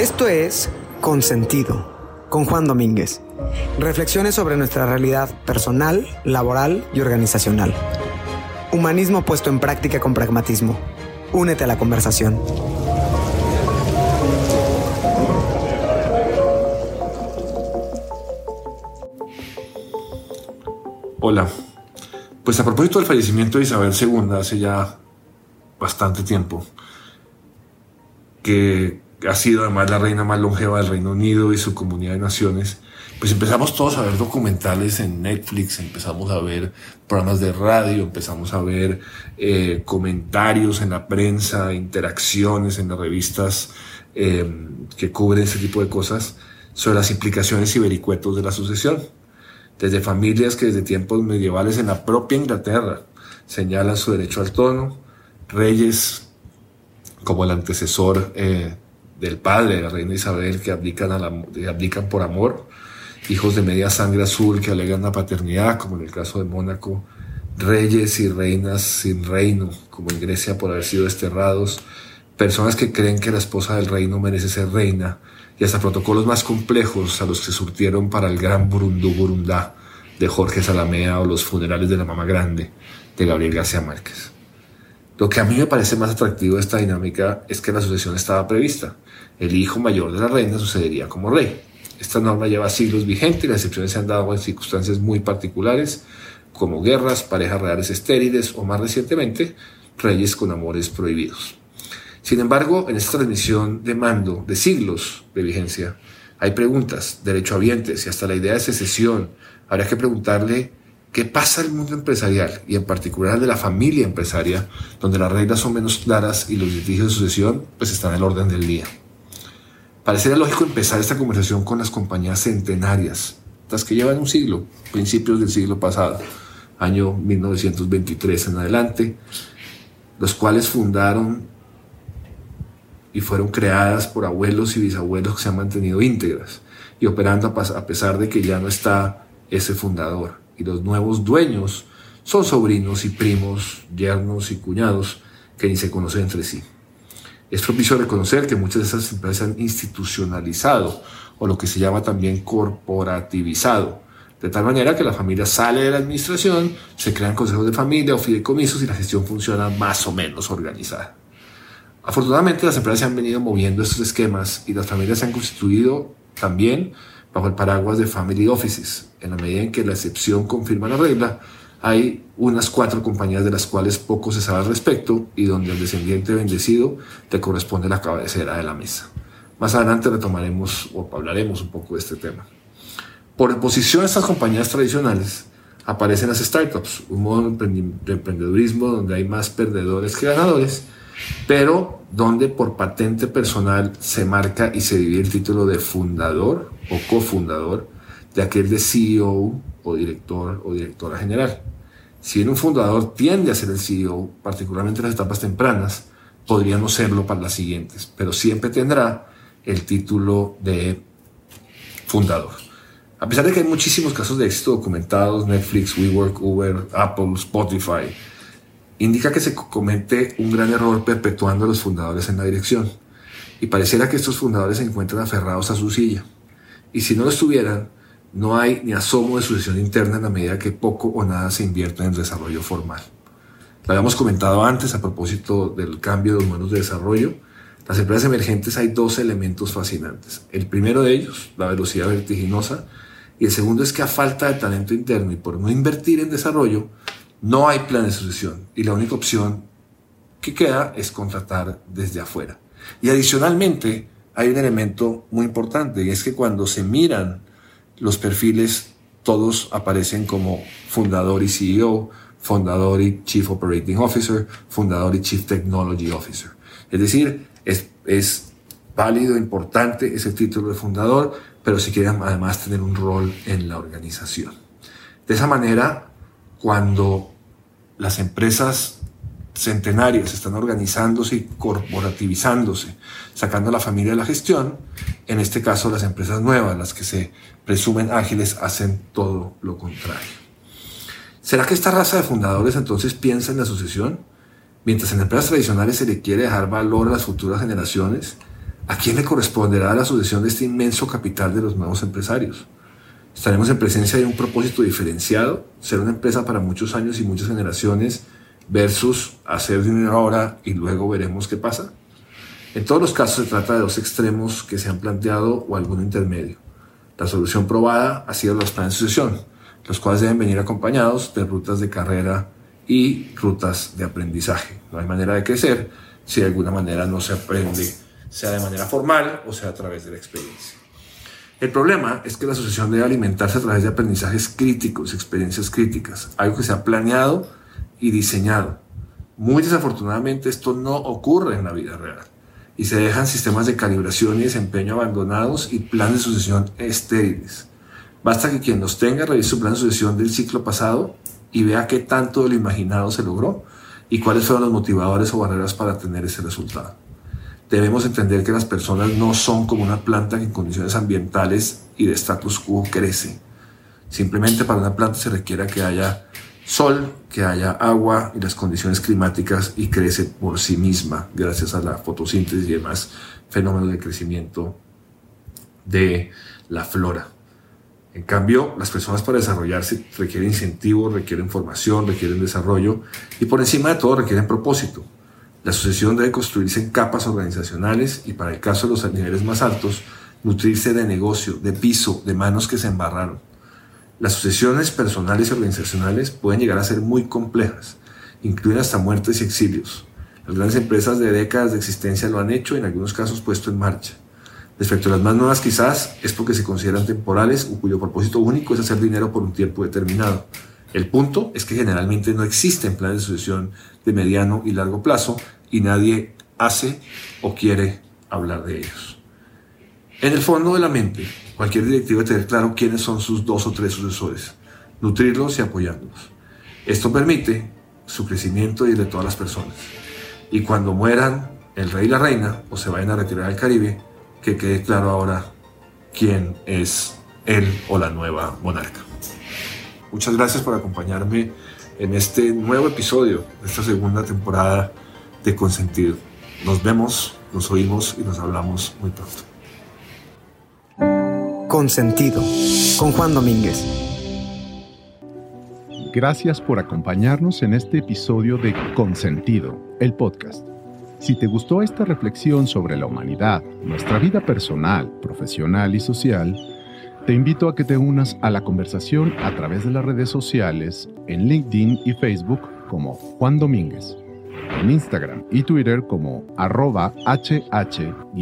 Esto es Consentido, con Juan Domínguez. Reflexiones sobre nuestra realidad personal, laboral y organizacional. Humanismo puesto en práctica con pragmatismo. Únete a la conversación. Hola. Pues a propósito del fallecimiento de Isabel II hace ya bastante tiempo, que ha sido además la reina más longeva del Reino Unido y su comunidad de naciones, pues empezamos todos a ver documentales en Netflix, empezamos a ver programas de radio, empezamos a ver eh, comentarios en la prensa, interacciones en las revistas eh, que cubren ese tipo de cosas sobre las implicaciones y vericuetos de la sucesión. Desde familias que desde tiempos medievales en la propia Inglaterra señalan su derecho al trono, reyes como el antecesor eh, del padre la reina Isabel que abdican, abdican por amor, hijos de media sangre azul que alegan la paternidad, como en el caso de Mónaco, reyes y reinas sin reino, como en Grecia por haber sido desterrados, personas que creen que la esposa del reino merece ser reina, y hasta protocolos más complejos a los que surtieron para el gran Burundú Burundá de Jorge Salamea o los funerales de la Mama Grande de Gabriel García Márquez. Lo que a mí me parece más atractivo de esta dinámica es que la sucesión estaba prevista. El hijo mayor de la reina sucedería como rey. Esta norma lleva siglos vigente y las excepciones se han dado en circunstancias muy particulares, como guerras, parejas reales estériles o más recientemente, reyes con amores prohibidos. Sin embargo, en esta transmisión de mando de siglos de vigencia, hay preguntas, derechohabientes y hasta la idea de secesión. Habrá que preguntarle ¿Qué pasa en el mundo empresarial y en particular de la familia empresaria, donde las reglas son menos claras y los litigios de sucesión pues están en el orden del día? Parecería lógico empezar esta conversación con las compañías centenarias, las que llevan un siglo, principios del siglo pasado, año 1923 en adelante, los cuales fundaron y fueron creadas por abuelos y bisabuelos que se han mantenido íntegras y operando a pesar de que ya no está ese fundador y los nuevos dueños son sobrinos y primos, yernos y cuñados que ni se conocen entre sí. Es propicio reconocer que muchas de esas empresas han institucionalizado o lo que se llama también corporativizado, de tal manera que la familia sale de la administración, se crean consejos de familia o fideicomisos y la gestión funciona más o menos organizada. Afortunadamente las empresas se han venido moviendo estos esquemas y las familias se han constituido también bajo el paraguas de Family Offices. En la medida en que la excepción confirma la regla, hay unas cuatro compañías de las cuales poco se sabe al respecto y donde al descendiente bendecido te corresponde la cabecera de la mesa. Más adelante retomaremos o hablaremos un poco de este tema. Por oposición a estas compañías tradicionales, aparecen las startups, un modo de emprendedurismo donde hay más perdedores que ganadores, pero donde por patente personal se marca y se divide el título de fundador o cofundador de aquel de CEO o director o directora general. Si bien un fundador tiende a ser el CEO, particularmente en las etapas tempranas, podría no serlo para las siguientes, pero siempre tendrá el título de fundador. A pesar de que hay muchísimos casos de éxito documentados, Netflix, WeWork, Uber, Apple, Spotify, indica que se comete un gran error perpetuando a los fundadores en la dirección. Y pareciera que estos fundadores se encuentran aferrados a su silla. Y si no lo estuvieran, no hay ni asomo de sucesión interna en la medida que poco o nada se invierte en desarrollo formal. Lo habíamos comentado antes a propósito del cambio de los modelos de desarrollo. Las empresas emergentes hay dos elementos fascinantes. El primero de ellos, la velocidad vertiginosa, y el segundo es que a falta de talento interno y por no invertir en desarrollo, no hay plan de sucesión y la única opción que queda es contratar desde afuera. Y adicionalmente hay un elemento muy importante y es que cuando se miran los perfiles, todos aparecen como fundador y CEO, fundador y Chief Operating Officer, fundador y Chief Technology Officer. Es decir, es, es válido, importante ese título de fundador, pero si quieren además tener un rol en la organización. De esa manera, cuando las empresas centenarias están organizándose y corporativizándose, sacando a la familia de la gestión, en este caso las empresas nuevas, las que se presumen ágiles, hacen todo lo contrario. ¿Será que esta raza de fundadores entonces piensa en la sucesión? Mientras en empresas tradicionales se le quiere dejar valor a las futuras generaciones, ¿A quién le corresponderá la sucesión de este inmenso capital de los nuevos empresarios? Estaremos en presencia de un propósito diferenciado, ser una empresa para muchos años y muchas generaciones versus hacer dinero ahora y luego veremos qué pasa. En todos los casos se trata de dos extremos que se han planteado o algún intermedio. La solución probada ha sido los planes de sucesión, los cuales deben venir acompañados de rutas de carrera y rutas de aprendizaje. No hay manera de crecer si de alguna manera no se aprende sea de manera formal o sea a través de la experiencia. El problema es que la asociación debe alimentarse a través de aprendizajes críticos, experiencias críticas, algo que se ha planeado y diseñado. Muy desafortunadamente esto no ocurre en la vida real y se dejan sistemas de calibración y desempeño abandonados y planes de sucesión estériles. Basta que quien los tenga revise su plan de sucesión del ciclo pasado y vea qué tanto de lo imaginado se logró y cuáles fueron los motivadores o barreras para tener ese resultado debemos entender que las personas no son como una planta que en condiciones ambientales y de status quo crece. Simplemente para una planta se requiere que haya sol, que haya agua y las condiciones climáticas y crece por sí misma gracias a la fotosíntesis y demás fenómenos de crecimiento de la flora. En cambio, las personas para desarrollarse requieren incentivos, requieren formación, requieren desarrollo y por encima de todo requieren propósito. La sucesión debe construirse en capas organizacionales y para el caso de los niveles más altos, nutrirse de negocio, de piso, de manos que se embarraron. Las sucesiones personales y organizacionales pueden llegar a ser muy complejas, incluyen hasta muertes y exilios. Las grandes empresas de décadas de existencia lo han hecho y en algunos casos puesto en marcha. Respecto a las más nuevas quizás es porque se consideran temporales o cuyo propósito único es hacer dinero por un tiempo determinado. El punto es que generalmente no existen planes de sucesión de mediano y largo plazo y nadie hace o quiere hablar de ellos. En el fondo de la mente, cualquier directivo debe tener claro quiénes son sus dos o tres sucesores, nutrirlos y apoyarlos. Esto permite su crecimiento y el de todas las personas. Y cuando mueran el rey y la reina o se vayan a retirar al Caribe, que quede claro ahora quién es él o la nueva monarca. Muchas gracias por acompañarme en este nuevo episodio de esta segunda temporada de Consentido. Nos vemos, nos oímos y nos hablamos muy pronto. Consentido con Juan Domínguez. Gracias por acompañarnos en este episodio de Consentido, el podcast. Si te gustó esta reflexión sobre la humanidad, nuestra vida personal, profesional y social, te invito a que te unas a la conversación a través de las redes sociales en LinkedIn y Facebook como Juan Domínguez, en Instagram y Twitter como arroba hh-juan